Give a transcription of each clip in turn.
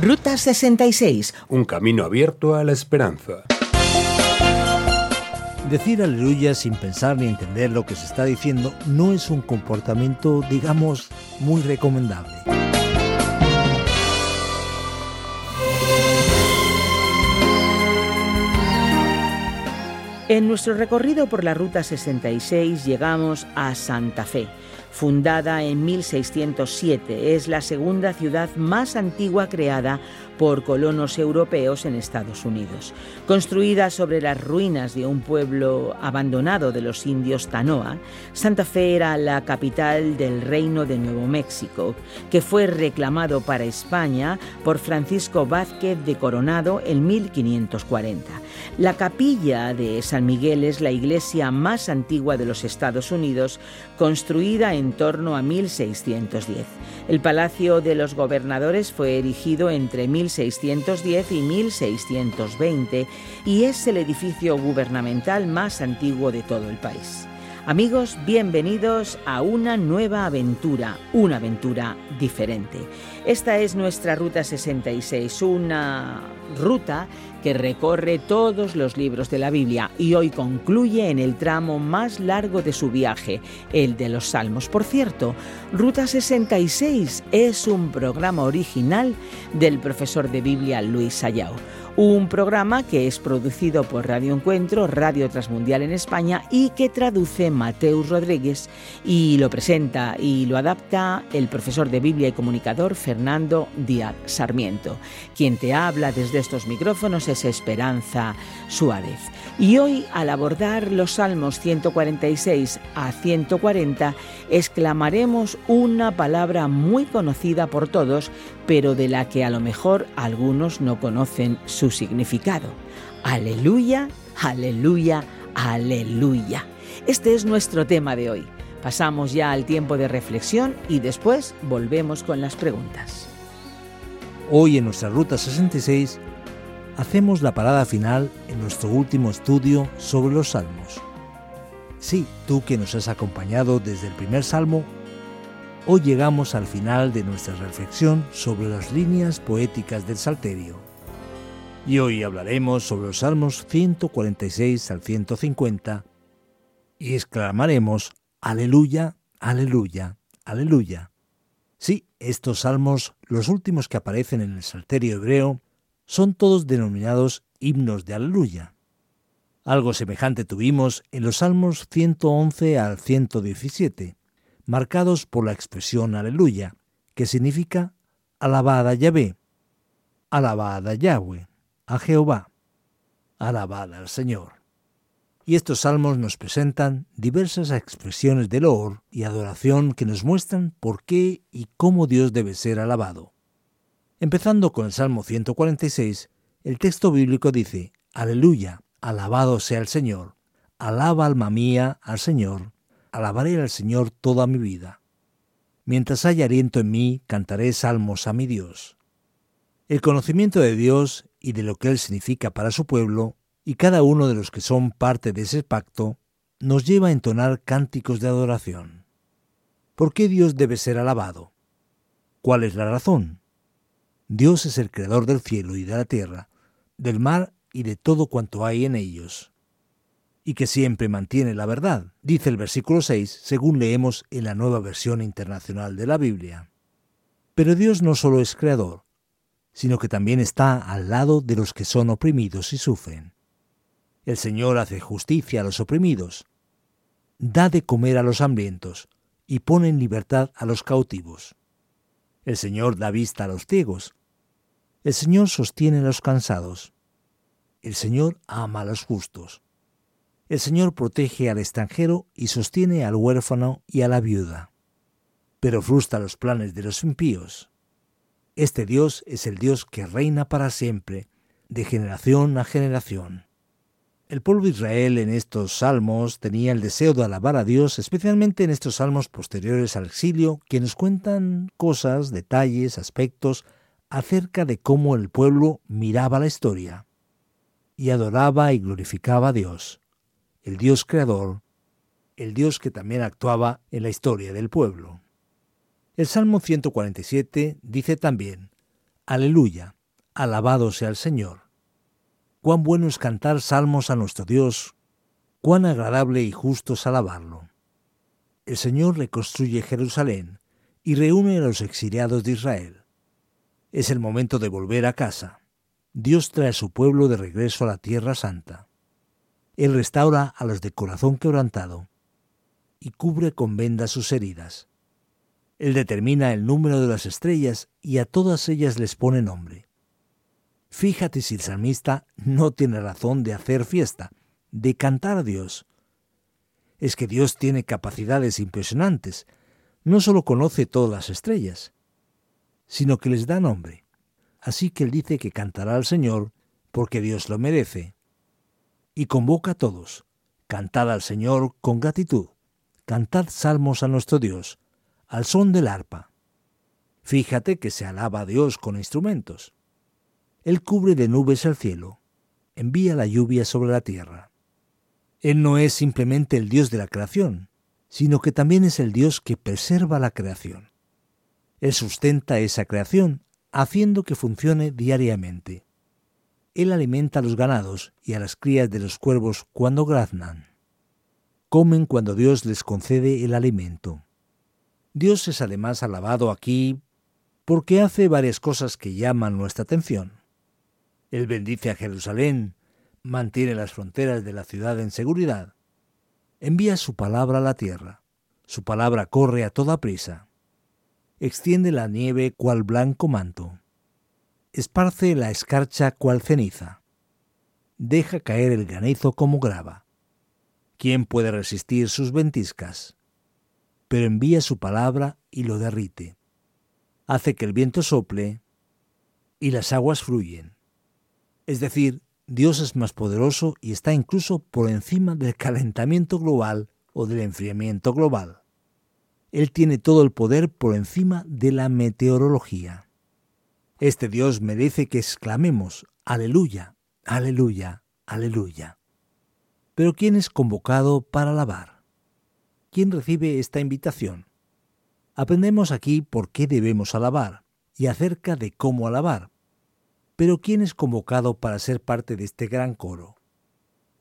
Ruta 66. Un camino abierto a la esperanza. Decir aleluya sin pensar ni entender lo que se está diciendo no es un comportamiento, digamos, muy recomendable. En nuestro recorrido por la Ruta 66 llegamos a Santa Fe fundada en 1607. Es la segunda ciudad más antigua creada por colonos europeos en Estados Unidos. Construida sobre las ruinas de un pueblo abandonado de los indios Tanoa, Santa Fe era la capital del Reino de Nuevo México, que fue reclamado para España por Francisco Vázquez de Coronado en 1540. La capilla de San Miguel es la iglesia más antigua de los Estados Unidos, construida en torno a 1610. El Palacio de los Gobernadores fue erigido entre 1610 y 1620 y es el edificio gubernamental más antiguo de todo el país. Amigos, bienvenidos a una nueva aventura, una aventura diferente. Esta es nuestra Ruta 66, una ruta que recorre todos los libros de la Biblia y hoy concluye en el tramo más largo de su viaje, el de los Salmos. Por cierto, Ruta 66 es un programa original del profesor de Biblia Luis Ayao un programa que es producido por Radio Encuentro, Radio Transmundial en España y que traduce Mateus Rodríguez y lo presenta y lo adapta el profesor de Biblia y comunicador Fernando Díaz Sarmiento. Quien te habla desde estos micrófonos es Esperanza Suárez. Y hoy, al abordar los Salmos 146 a 140, exclamaremos una palabra muy conocida por todos, pero de la que a lo mejor algunos no conocen su significado. Aleluya, aleluya, aleluya. Este es nuestro tema de hoy. Pasamos ya al tiempo de reflexión y después volvemos con las preguntas. Hoy en nuestra Ruta 66 hacemos la parada final en nuestro último estudio sobre los salmos. Sí, tú que nos has acompañado desde el primer salmo, hoy llegamos al final de nuestra reflexión sobre las líneas poéticas del Salterio. Y hoy hablaremos sobre los salmos 146 al 150 y exclamaremos Aleluya, aleluya, aleluya. Sí, estos salmos, los últimos que aparecen en el Salterio hebreo, son todos denominados himnos de aleluya. Algo semejante tuvimos en los Salmos 111 al 117, marcados por la expresión aleluya, que significa alabada Yahvé, alabada Yahweh, a Jehová, alabada al Señor. Y estos salmos nos presentan diversas expresiones de loor y adoración que nos muestran por qué y cómo Dios debe ser alabado. Empezando con el Salmo 146, el texto bíblico dice, Aleluya, alabado sea el Señor, alaba alma mía al Señor, alabaré al Señor toda mi vida. Mientras haya aliento en mí, cantaré salmos a mi Dios. El conocimiento de Dios y de lo que Él significa para su pueblo, y cada uno de los que son parte de ese pacto, nos lleva a entonar cánticos de adoración. ¿Por qué Dios debe ser alabado? ¿Cuál es la razón? Dios es el creador del cielo y de la tierra, del mar y de todo cuanto hay en ellos, y que siempre mantiene la verdad, dice el versículo 6, según leemos en la nueva versión internacional de la Biblia. Pero Dios no solo es creador, sino que también está al lado de los que son oprimidos y sufren. El Señor hace justicia a los oprimidos, da de comer a los hambrientos y pone en libertad a los cautivos. El Señor da vista a los ciegos. El Señor sostiene a los cansados. El Señor ama a los justos. El Señor protege al extranjero y sostiene al huérfano y a la viuda. pero frustra los planes de los impíos. Este Dios es el Dios que reina para siempre, de generación a generación. El pueblo de Israel en estos salmos tenía el deseo de alabar a Dios, especialmente en estos salmos posteriores al exilio, que nos cuentan cosas, detalles, aspectos acerca de cómo el pueblo miraba la historia y adoraba y glorificaba a Dios, el Dios creador, el Dios que también actuaba en la historia del pueblo. El Salmo 147 dice también, Aleluya, alabado sea el Señor Cuán bueno es cantar salmos a nuestro Dios, cuán agradable y justo es alabarlo. El Señor reconstruye Jerusalén y reúne a los exiliados de Israel. Es el momento de volver a casa. Dios trae a su pueblo de regreso a la tierra santa. Él restaura a los de corazón quebrantado y cubre con vendas sus heridas. Él determina el número de las estrellas y a todas ellas les pone nombre. Fíjate si el salmista no tiene razón de hacer fiesta, de cantar a Dios. Es que Dios tiene capacidades impresionantes. No solo conoce todas las estrellas, sino que les da nombre. Así que él dice que cantará al Señor porque Dios lo merece. Y convoca a todos. Cantad al Señor con gratitud. Cantad salmos a nuestro Dios, al son del arpa. Fíjate que se alaba a Dios con instrumentos. Él cubre de nubes el cielo, envía la lluvia sobre la tierra. Él no es simplemente el Dios de la creación, sino que también es el Dios que preserva la creación. Él sustenta esa creación, haciendo que funcione diariamente. Él alimenta a los ganados y a las crías de los cuervos cuando graznan. Comen cuando Dios les concede el alimento. Dios es además alabado aquí porque hace varias cosas que llaman nuestra atención. Él bendice a Jerusalén, mantiene las fronteras de la ciudad en seguridad, envía su palabra a la tierra, su palabra corre a toda prisa, extiende la nieve cual blanco manto, esparce la escarcha cual ceniza, deja caer el granizo como grava. ¿Quién puede resistir sus ventiscas? Pero envía su palabra y lo derrite. Hace que el viento sople y las aguas fluyen. Es decir, Dios es más poderoso y está incluso por encima del calentamiento global o del enfriamiento global. Él tiene todo el poder por encima de la meteorología. Este Dios merece que exclamemos, aleluya, aleluya, aleluya. Pero ¿quién es convocado para alabar? ¿Quién recibe esta invitación? Aprendemos aquí por qué debemos alabar y acerca de cómo alabar, pero ¿quién es convocado para ser parte de este gran coro?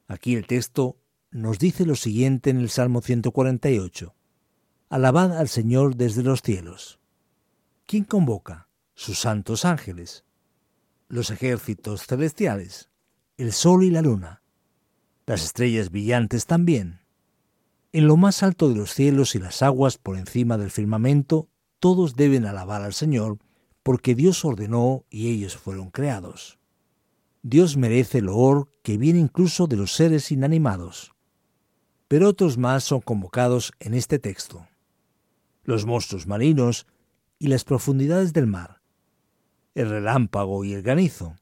Aquí el texto nos dice lo siguiente en el Salmo 148. Alabad al Señor desde los cielos. ¿Quién convoca? Sus santos ángeles, los ejércitos celestiales, el sol y la luna, las estrellas brillantes también. En lo más alto de los cielos y las aguas por encima del firmamento, todos deben alabar al Señor porque Dios ordenó y ellos fueron creados. Dios merece el loor que viene incluso de los seres inanimados. Pero otros más son convocados en este texto. Los monstruos marinos y las profundidades del mar, el relámpago y el granizo,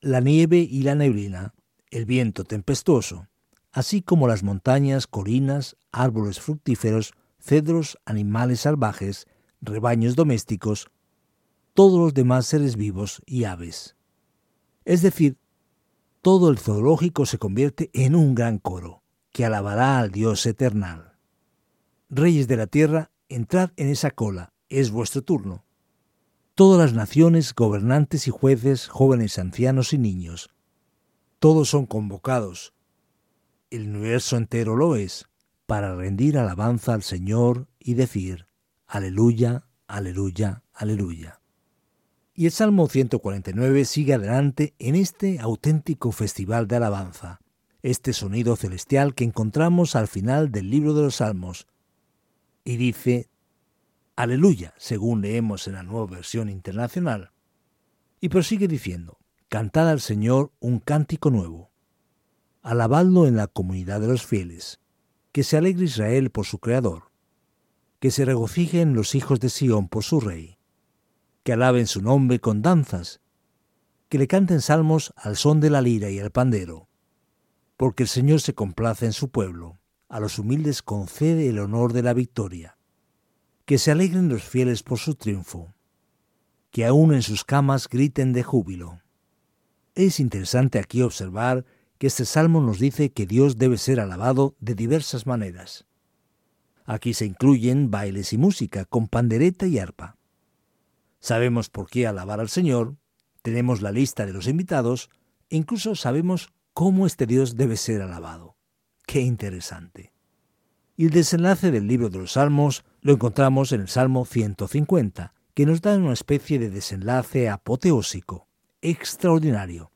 la nieve y la neblina, el viento tempestuoso, así como las montañas, colinas, árboles fructíferos, cedros, animales salvajes, rebaños domésticos, todos los demás seres vivos y aves. Es decir, todo el zoológico se convierte en un gran coro, que alabará al Dios eternal. Reyes de la tierra, entrad en esa cola, es vuestro turno. Todas las naciones, gobernantes y jueces, jóvenes, ancianos y niños, todos son convocados. El universo entero lo es, para rendir alabanza al Señor y decir, aleluya, aleluya, aleluya. Y el Salmo 149 sigue adelante en este auténtico festival de alabanza, este sonido celestial que encontramos al final del libro de los Salmos. Y dice, Aleluya, según leemos en la nueva versión internacional. Y prosigue diciendo, Cantad al Señor un cántico nuevo. Alabadlo en la comunidad de los fieles. Que se alegre Israel por su Creador. que se regocijen los hijos de Sión por su rey, que alaben su nombre con danzas, que le canten salmos al son de la lira y el pandero, porque el Señor se complace en su pueblo, a los humildes concede el honor de la victoria, que se alegren los fieles por su triunfo, que aún en sus camas griten de júbilo. Es interesante aquí observar que este salmo nos dice que Dios debe ser alabado de diversas maneras. Aquí se incluyen bailes y música con pandereta y arpa. Sabemos por qué alabar al Señor, tenemos la lista de los invitados e incluso sabemos cómo este Dios debe ser alabado. Qué interesante. Y el desenlace del libro de los Salmos lo encontramos en el Salmo 150, que nos da una especie de desenlace apoteósico, extraordinario,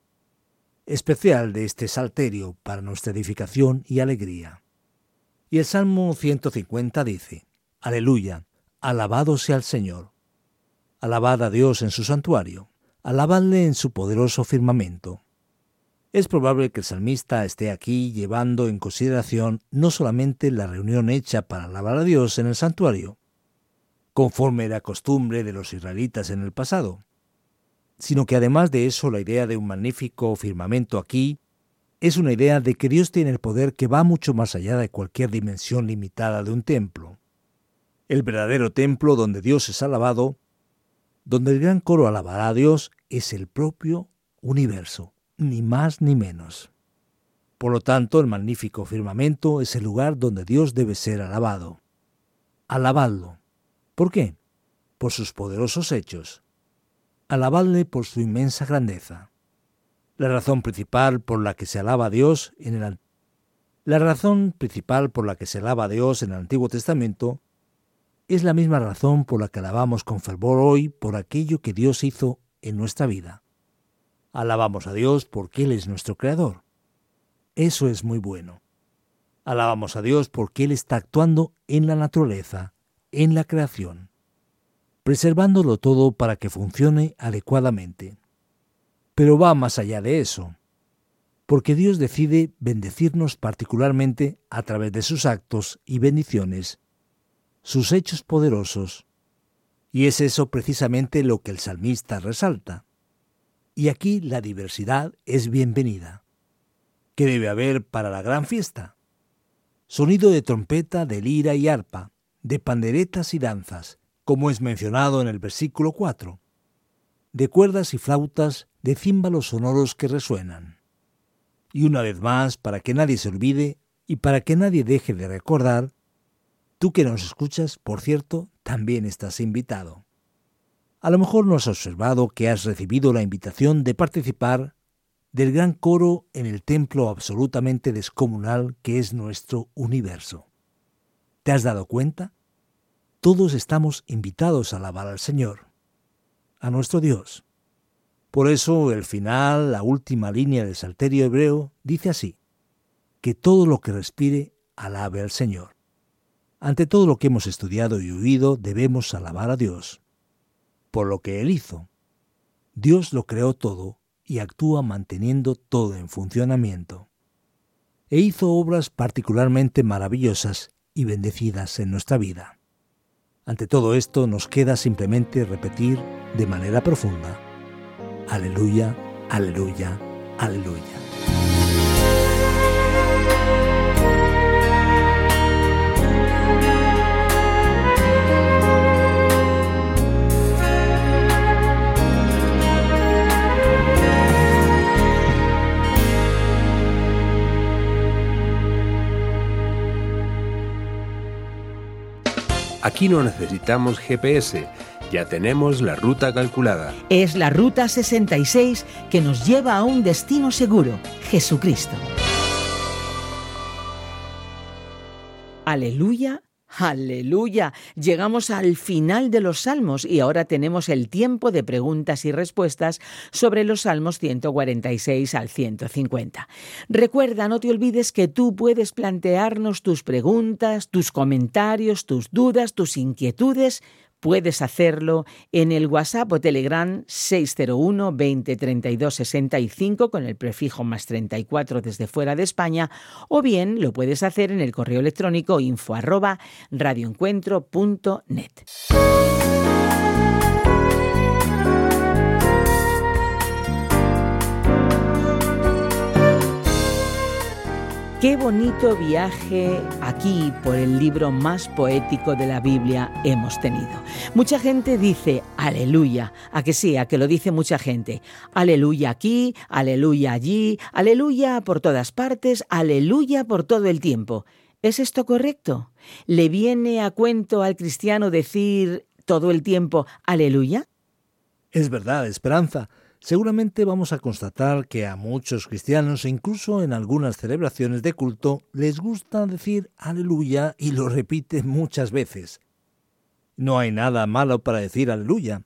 especial de este salterio para nuestra edificación y alegría. Y el Salmo 150 dice, Aleluya, alabado sea el Señor. Alabad a Dios en su santuario, alabadle en su poderoso firmamento. Es probable que el salmista esté aquí llevando en consideración no solamente la reunión hecha para alabar a Dios en el santuario, conforme era costumbre de los israelitas en el pasado, sino que además de eso la idea de un magnífico firmamento aquí es una idea de que Dios tiene el poder que va mucho más allá de cualquier dimensión limitada de un templo. El verdadero templo donde Dios es alabado, donde el gran coro alabará a Dios, es el propio universo, ni más ni menos. Por lo tanto, el magnífico firmamento es el lugar donde Dios debe ser alabado. Alabadlo, ¿Por qué? Por sus poderosos hechos. Alabadle por su inmensa grandeza. La razón principal por la que se alaba a Dios en el la razón principal por la que se alaba a Dios en el Antiguo Testamento es la misma razón por la que alabamos con fervor hoy por aquello que Dios hizo en nuestra vida. Alabamos a Dios porque Él es nuestro Creador. Eso es muy bueno. Alabamos a Dios porque Él está actuando en la naturaleza en la creación, preservándolo todo para que funcione adecuadamente. Pero va más allá de eso, porque Dios decide bendecirnos particularmente a través de sus actos y bendiciones, sus hechos poderosos, y es eso precisamente lo que el salmista resalta. Y aquí la diversidad es bienvenida. ¿Qué debe haber para la gran fiesta? Sonido de trompeta, de lira y arpa, de panderetas y danzas, como es mencionado en el versículo 4, de cuerdas y flautas, de címbalos sonoros que resuenan. Y una vez más, para que nadie se olvide y para que nadie deje de recordar, tú que nos escuchas, por cierto, también estás invitado. A lo mejor no has observado que has recibido la invitación de participar del gran coro en el templo absolutamente descomunal que es nuestro universo. ¿Te has dado cuenta? todos estamos invitados a alabar al Señor, a nuestro Dios. Por eso el final, la última línea del Salterio hebreo, dice así, que todo lo que respire alabe al Señor. Ante todo lo que hemos estudiado y oído debemos alabar a Dios, por lo que Él hizo. Dios lo creó todo y actúa manteniendo todo en funcionamiento. E hizo obras particularmente maravillosas y bendecidas en nuestra vida. Ante todo esto nos queda simplemente repetir de manera profunda, aleluya, aleluya, aleluya. Aquí no necesitamos GPS, ya tenemos la ruta calculada. Es la Ruta 66 que nos lleva a un destino seguro, Jesucristo. Aleluya Aleluya. Llegamos al final de los salmos y ahora tenemos el tiempo de preguntas y respuestas sobre los salmos 146 al 150. Recuerda, no te olvides que tú puedes plantearnos tus preguntas, tus comentarios, tus dudas, tus inquietudes Puedes hacerlo en el WhatsApp o Telegram 601 20 32 65 con el prefijo más 34 desde fuera de España o bien lo puedes hacer en el correo electrónico info arroba radioencuentro.net. Qué bonito viaje aquí por el libro más poético de la Biblia hemos tenido. Mucha gente dice aleluya, a que sí, a que lo dice mucha gente. Aleluya aquí, aleluya allí, aleluya por todas partes, aleluya por todo el tiempo. ¿Es esto correcto? ¿Le viene a cuento al cristiano decir todo el tiempo aleluya? Es verdad, Esperanza. Seguramente vamos a constatar que a muchos cristianos, incluso en algunas celebraciones de culto, les gusta decir aleluya y lo repiten muchas veces. No hay nada malo para decir aleluya,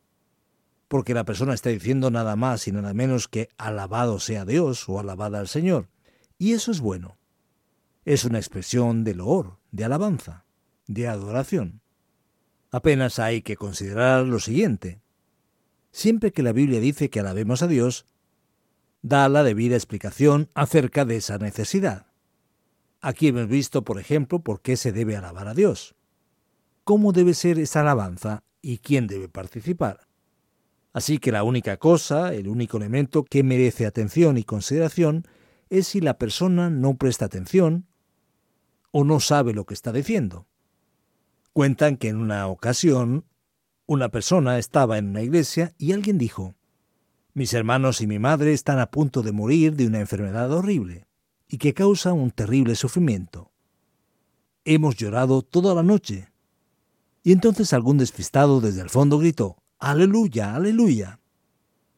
porque la persona está diciendo nada más y nada menos que alabado sea Dios o alabada al Señor. Y eso es bueno. Es una expresión de loor, de alabanza, de adoración. Apenas hay que considerar lo siguiente. Siempre que la Biblia dice que alabemos a Dios, da la debida explicación acerca de esa necesidad. Aquí hemos visto, por ejemplo, por qué se debe alabar a Dios, cómo debe ser esa alabanza y quién debe participar. Así que la única cosa, el único elemento que merece atención y consideración es si la persona no presta atención o no sabe lo que está diciendo. Cuentan que en una ocasión una persona estaba en una iglesia y alguien dijo, mis hermanos y mi madre están a punto de morir de una enfermedad horrible y que causa un terrible sufrimiento. Hemos llorado toda la noche. Y entonces algún despistado desde el fondo gritó, Aleluya, aleluya,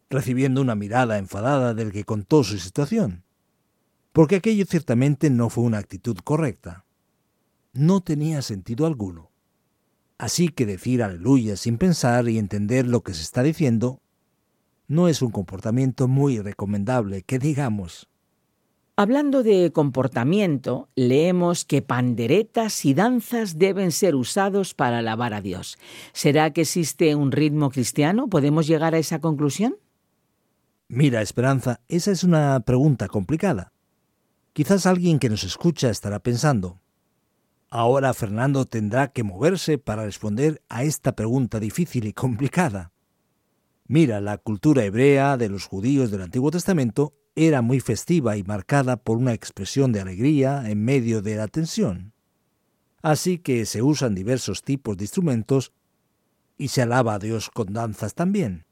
recibiendo una mirada enfadada del que contó su situación, porque aquello ciertamente no fue una actitud correcta. No tenía sentido alguno. Así que decir aleluya sin pensar y entender lo que se está diciendo no es un comportamiento muy recomendable, que digamos. Hablando de comportamiento, leemos que panderetas y danzas deben ser usados para alabar a Dios. ¿Será que existe un ritmo cristiano? ¿Podemos llegar a esa conclusión? Mira, Esperanza, esa es una pregunta complicada. Quizás alguien que nos escucha estará pensando, Ahora Fernando tendrá que moverse para responder a esta pregunta difícil y complicada. Mira, la cultura hebrea de los judíos del Antiguo Testamento era muy festiva y marcada por una expresión de alegría en medio de la tensión. Así que se usan diversos tipos de instrumentos y se alaba a Dios con danzas también.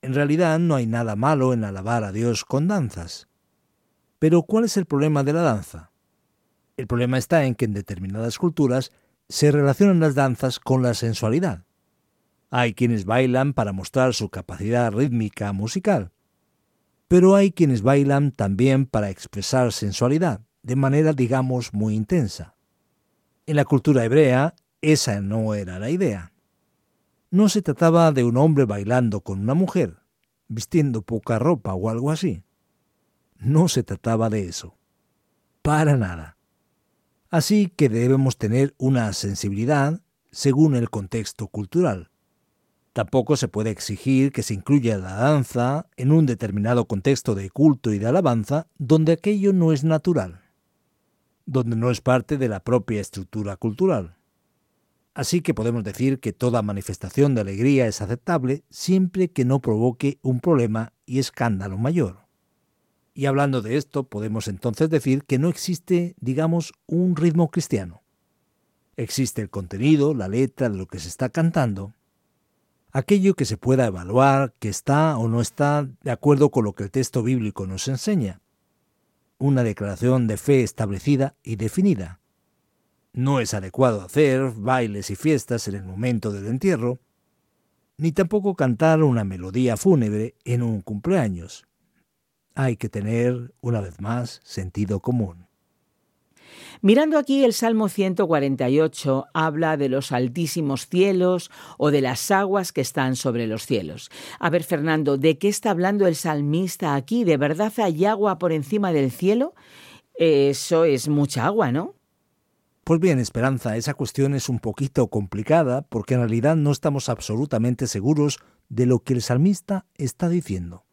En realidad no hay nada malo en alabar a Dios con danzas. Pero ¿cuál es el problema de la danza? El problema está en que en determinadas culturas se relacionan las danzas con la sensualidad. Hay quienes bailan para mostrar su capacidad rítmica musical, pero hay quienes bailan también para expresar sensualidad, de manera digamos muy intensa. En la cultura hebrea esa no era la idea. No se trataba de un hombre bailando con una mujer, vistiendo poca ropa o algo así. No se trataba de eso. Para nada. Así que debemos tener una sensibilidad según el contexto cultural. Tampoco se puede exigir que se incluya la danza en un determinado contexto de culto y de alabanza donde aquello no es natural, donde no es parte de la propia estructura cultural. Así que podemos decir que toda manifestación de alegría es aceptable siempre que no provoque un problema y escándalo mayor. Y hablando de esto, podemos entonces decir que no existe, digamos, un ritmo cristiano. Existe el contenido, la letra de lo que se está cantando, aquello que se pueda evaluar, que está o no está de acuerdo con lo que el texto bíblico nos enseña. Una declaración de fe establecida y definida. No es adecuado hacer bailes y fiestas en el momento del entierro, ni tampoco cantar una melodía fúnebre en un cumpleaños hay que tener, una vez más, sentido común. Mirando aquí el Salmo 148 habla de los altísimos cielos o de las aguas que están sobre los cielos. A ver, Fernando, ¿de qué está hablando el salmista aquí? ¿De verdad hay agua por encima del cielo? Eso es mucha agua, ¿no? Pues bien, Esperanza, esa cuestión es un poquito complicada porque en realidad no estamos absolutamente seguros de lo que el salmista está diciendo.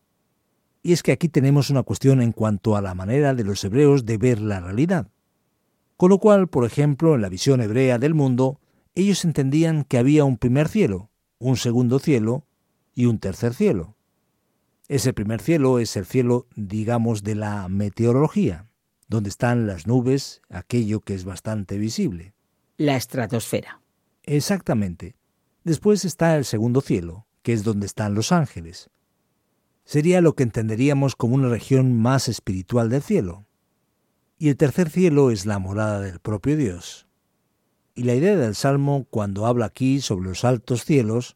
Y es que aquí tenemos una cuestión en cuanto a la manera de los hebreos de ver la realidad. Con lo cual, por ejemplo, en la visión hebrea del mundo, ellos entendían que había un primer cielo, un segundo cielo y un tercer cielo. Ese primer cielo es el cielo, digamos, de la meteorología, donde están las nubes, aquello que es bastante visible. La estratosfera. Exactamente. Después está el segundo cielo, que es donde están los ángeles. Sería lo que entenderíamos como una región más espiritual del cielo. Y el tercer cielo es la morada del propio Dios. Y la idea del Salmo, cuando habla aquí sobre los altos cielos,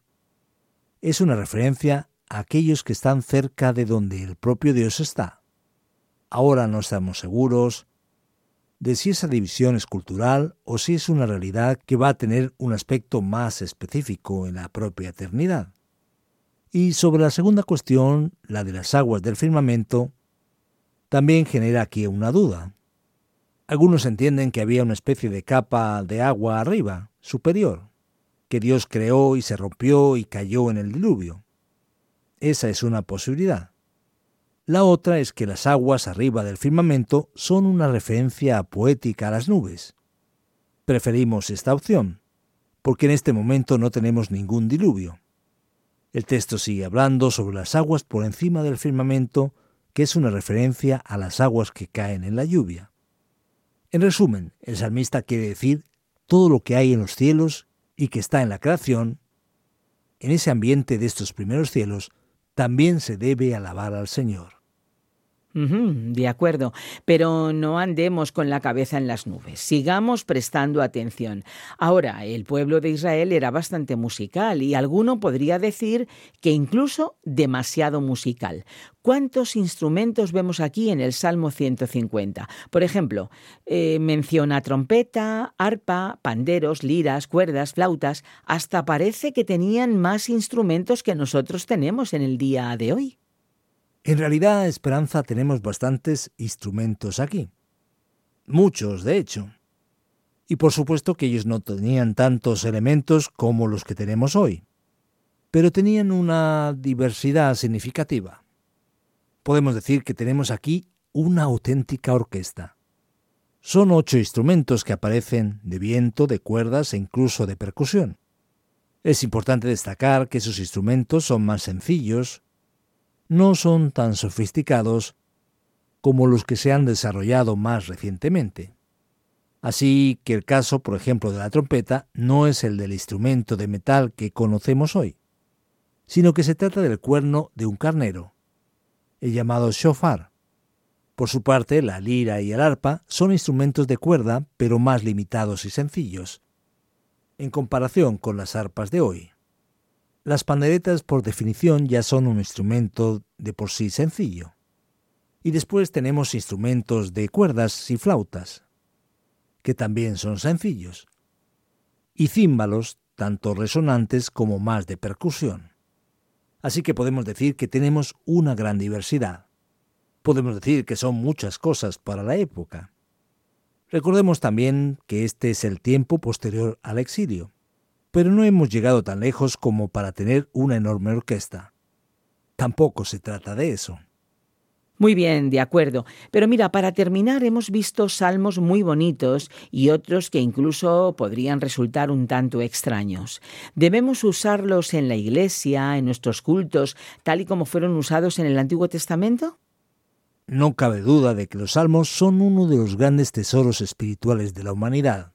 es una referencia a aquellos que están cerca de donde el propio Dios está. Ahora no estamos seguros de si esa división es cultural o si es una realidad que va a tener un aspecto más específico en la propia eternidad. Y sobre la segunda cuestión, la de las aguas del firmamento, también genera aquí una duda. Algunos entienden que había una especie de capa de agua arriba, superior, que Dios creó y se rompió y cayó en el diluvio. Esa es una posibilidad. La otra es que las aguas arriba del firmamento son una referencia poética a las nubes. Preferimos esta opción, porque en este momento no tenemos ningún diluvio. El texto sigue hablando sobre las aguas por encima del firmamento, que es una referencia a las aguas que caen en la lluvia. En resumen, el salmista quiere decir todo lo que hay en los cielos y que está en la creación, en ese ambiente de estos primeros cielos, también se debe alabar al Señor de acuerdo, pero no andemos con la cabeza en las nubes, sigamos prestando atención. Ahora, el pueblo de Israel era bastante musical y alguno podría decir que incluso demasiado musical. ¿Cuántos instrumentos vemos aquí en el Salmo 150? Por ejemplo, eh, menciona trompeta, arpa, panderos, liras, cuerdas, flautas, hasta parece que tenían más instrumentos que nosotros tenemos en el día de hoy. En realidad, Esperanza, tenemos bastantes instrumentos aquí. Muchos, de hecho. Y por supuesto que ellos no tenían tantos elementos como los que tenemos hoy, pero tenían una diversidad significativa. Podemos decir que tenemos aquí una auténtica orquesta. Son ocho instrumentos que aparecen de viento, de cuerdas e incluso de percusión. Es importante destacar que esos instrumentos son más sencillos, no son tan sofisticados como los que se han desarrollado más recientemente. Así que el caso, por ejemplo, de la trompeta no es el del instrumento de metal que conocemos hoy, sino que se trata del cuerno de un carnero, el llamado shofar. Por su parte, la lira y el arpa son instrumentos de cuerda, pero más limitados y sencillos, en comparación con las arpas de hoy. Las panderetas por definición ya son un instrumento de por sí sencillo. Y después tenemos instrumentos de cuerdas y flautas, que también son sencillos. Y címbalos, tanto resonantes como más de percusión. Así que podemos decir que tenemos una gran diversidad. Podemos decir que son muchas cosas para la época. Recordemos también que este es el tiempo posterior al exilio pero no hemos llegado tan lejos como para tener una enorme orquesta. Tampoco se trata de eso. Muy bien, de acuerdo. Pero mira, para terminar hemos visto salmos muy bonitos y otros que incluso podrían resultar un tanto extraños. ¿Debemos usarlos en la iglesia, en nuestros cultos, tal y como fueron usados en el Antiguo Testamento? No cabe duda de que los salmos son uno de los grandes tesoros espirituales de la humanidad.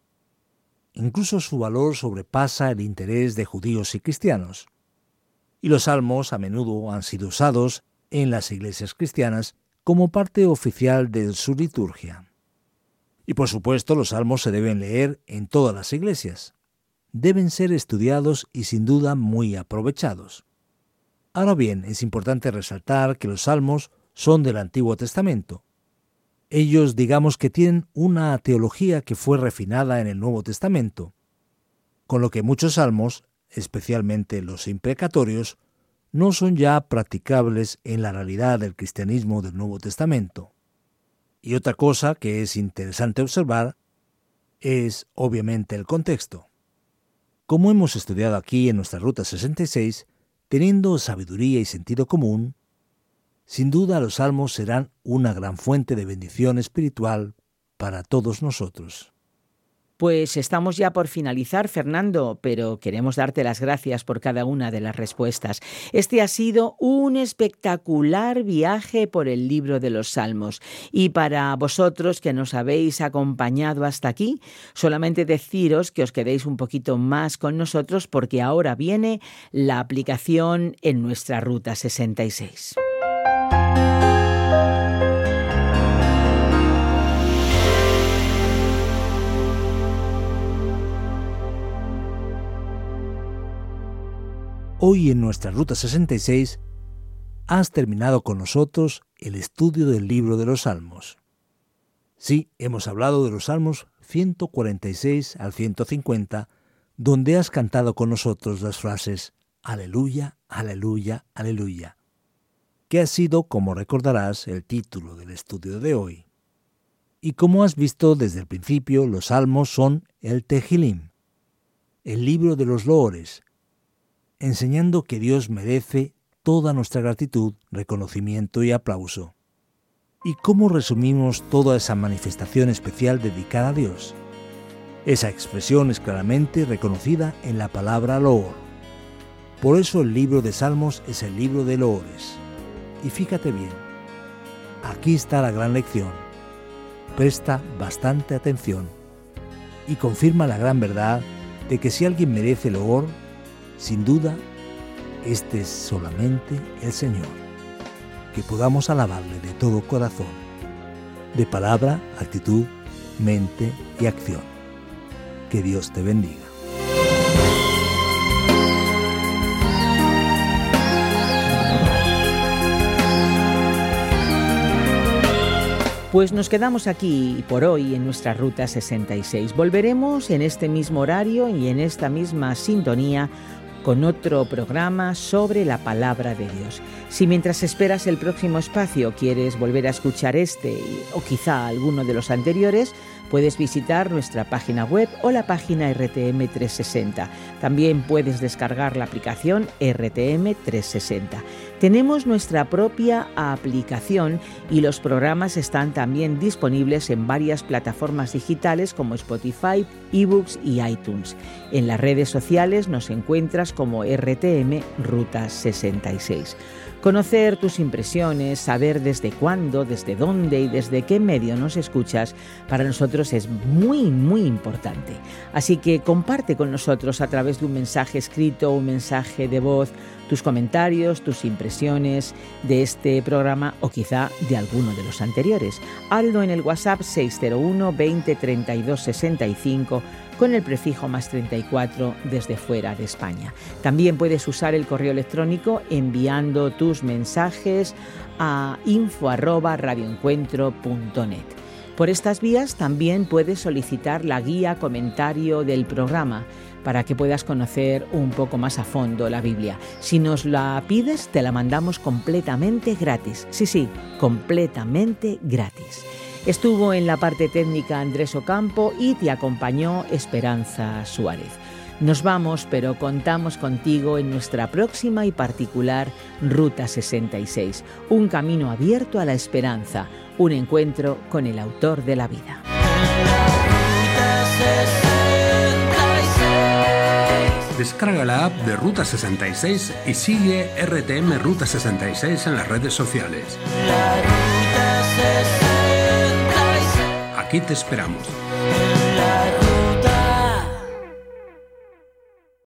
Incluso su valor sobrepasa el interés de judíos y cristianos. Y los salmos a menudo han sido usados en las iglesias cristianas como parte oficial de su liturgia. Y por supuesto los salmos se deben leer en todas las iglesias. Deben ser estudiados y sin duda muy aprovechados. Ahora bien, es importante resaltar que los salmos son del Antiguo Testamento, ellos digamos que tienen una teología que fue refinada en el Nuevo Testamento, con lo que muchos salmos, especialmente los imprecatorios, no son ya practicables en la realidad del cristianismo del Nuevo Testamento. Y otra cosa que es interesante observar es obviamente el contexto. Como hemos estudiado aquí en nuestra Ruta 66, teniendo sabiduría y sentido común, sin duda los salmos serán una gran fuente de bendición espiritual para todos nosotros. Pues estamos ya por finalizar, Fernando, pero queremos darte las gracias por cada una de las respuestas. Este ha sido un espectacular viaje por el libro de los Salmos. Y para vosotros que nos habéis acompañado hasta aquí, solamente deciros que os quedéis un poquito más con nosotros porque ahora viene la aplicación en nuestra Ruta 66. Hoy en nuestra Ruta 66 has terminado con nosotros el estudio del libro de los Salmos. Sí, hemos hablado de los Salmos 146 al 150, donde has cantado con nosotros las frases Aleluya, aleluya, aleluya, que ha sido, como recordarás, el título del estudio de hoy. Y como has visto desde el principio, los salmos son el Tejilim, el libro de los loores, enseñando que Dios merece toda nuestra gratitud, reconocimiento y aplauso. ¿Y cómo resumimos toda esa manifestación especial dedicada a Dios? Esa expresión es claramente reconocida en la palabra loor. Por eso el libro de Salmos es el libro de loores. Y fíjate bien, aquí está la gran lección. Presta bastante atención y confirma la gran verdad de que si alguien merece loor, sin duda, este es solamente el Señor. Que podamos alabarle de todo corazón, de palabra, actitud, mente y acción. Que Dios te bendiga. Pues nos quedamos aquí por hoy en nuestra Ruta 66. Volveremos en este mismo horario y en esta misma sintonía con otro programa sobre la palabra de Dios. Si mientras esperas el próximo espacio quieres volver a escuchar este o quizá alguno de los anteriores, puedes visitar nuestra página web o la página RTM 360. También puedes descargar la aplicación RTM 360. Tenemos nuestra propia aplicación y los programas están también disponibles en varias plataformas digitales como Spotify, eBooks y iTunes. En las redes sociales nos encuentras como RTM Ruta 66. Conocer tus impresiones, saber desde cuándo, desde dónde y desde qué medio nos escuchas, para nosotros es muy, muy importante. Así que comparte con nosotros a través de un mensaje escrito, un mensaje de voz, tus comentarios, tus impresiones de este programa o quizá de alguno de los anteriores. Hazlo en el WhatsApp 601 20 32 65 con el prefijo más 34 desde fuera de España. También puedes usar el correo electrónico enviando tus mensajes a info@radioencuentro.net. Por estas vías también puedes solicitar la guía comentario del programa para que puedas conocer un poco más a fondo la Biblia. Si nos la pides, te la mandamos completamente gratis. Sí, sí, completamente gratis. Estuvo en la parte técnica Andrés Ocampo y te acompañó Esperanza Suárez. Nos vamos, pero contamos contigo en nuestra próxima y particular Ruta 66, un camino abierto a la esperanza, un encuentro con el autor de la vida. Descarga la app de Ruta 66 y sigue RTM Ruta 66 en las redes sociales. Aquí te esperamos.